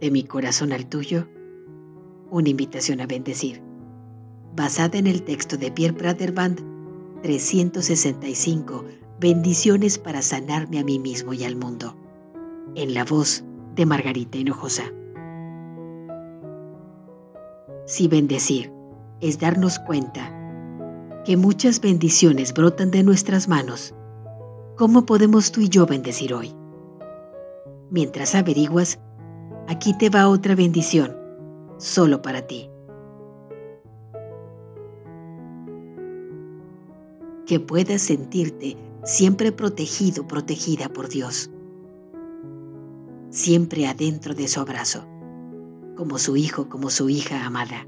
De mi corazón al tuyo, una invitación a bendecir, basada en el texto de Pierre Praterband 365, bendiciones para sanarme a mí mismo y al mundo, en la voz de Margarita Hinojosa. Si bendecir es darnos cuenta que muchas bendiciones brotan de nuestras manos, ¿cómo podemos tú y yo bendecir hoy? Mientras averiguas, aquí te va otra bendición, solo para ti. Que puedas sentirte siempre protegido, protegida por Dios. Siempre adentro de su abrazo, como su hijo, como su hija amada.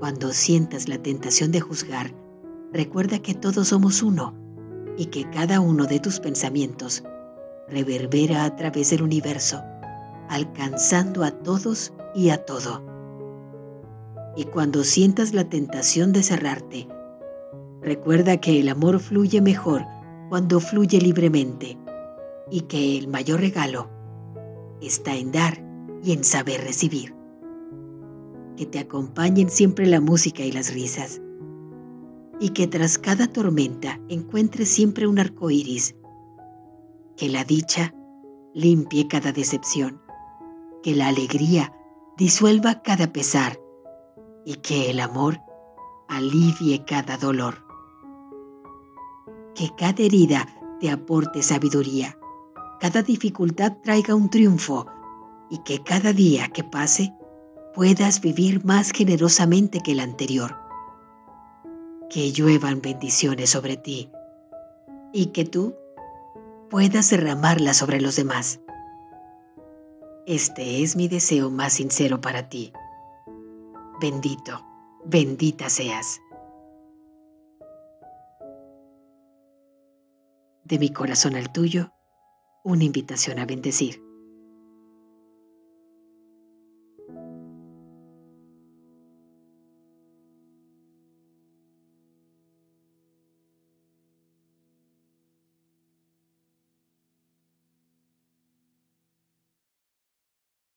Cuando sientas la tentación de juzgar, recuerda que todos somos uno y que cada uno de tus pensamientos reverbera a través del universo, alcanzando a todos y a todo. Y cuando sientas la tentación de cerrarte, recuerda que el amor fluye mejor cuando fluye libremente y que el mayor regalo está en dar y en saber recibir. Que te acompañen siempre la música y las risas, y que tras cada tormenta encuentres siempre un arco iris, que la dicha limpie cada decepción, que la alegría disuelva cada pesar, y que el amor alivie cada dolor. Que cada herida te aporte sabiduría, cada dificultad traiga un triunfo, y que cada día que pase puedas vivir más generosamente que el anterior. Que lluevan bendiciones sobre ti y que tú puedas derramarlas sobre los demás. Este es mi deseo más sincero para ti. Bendito, bendita seas. De mi corazón al tuyo, una invitación a bendecir.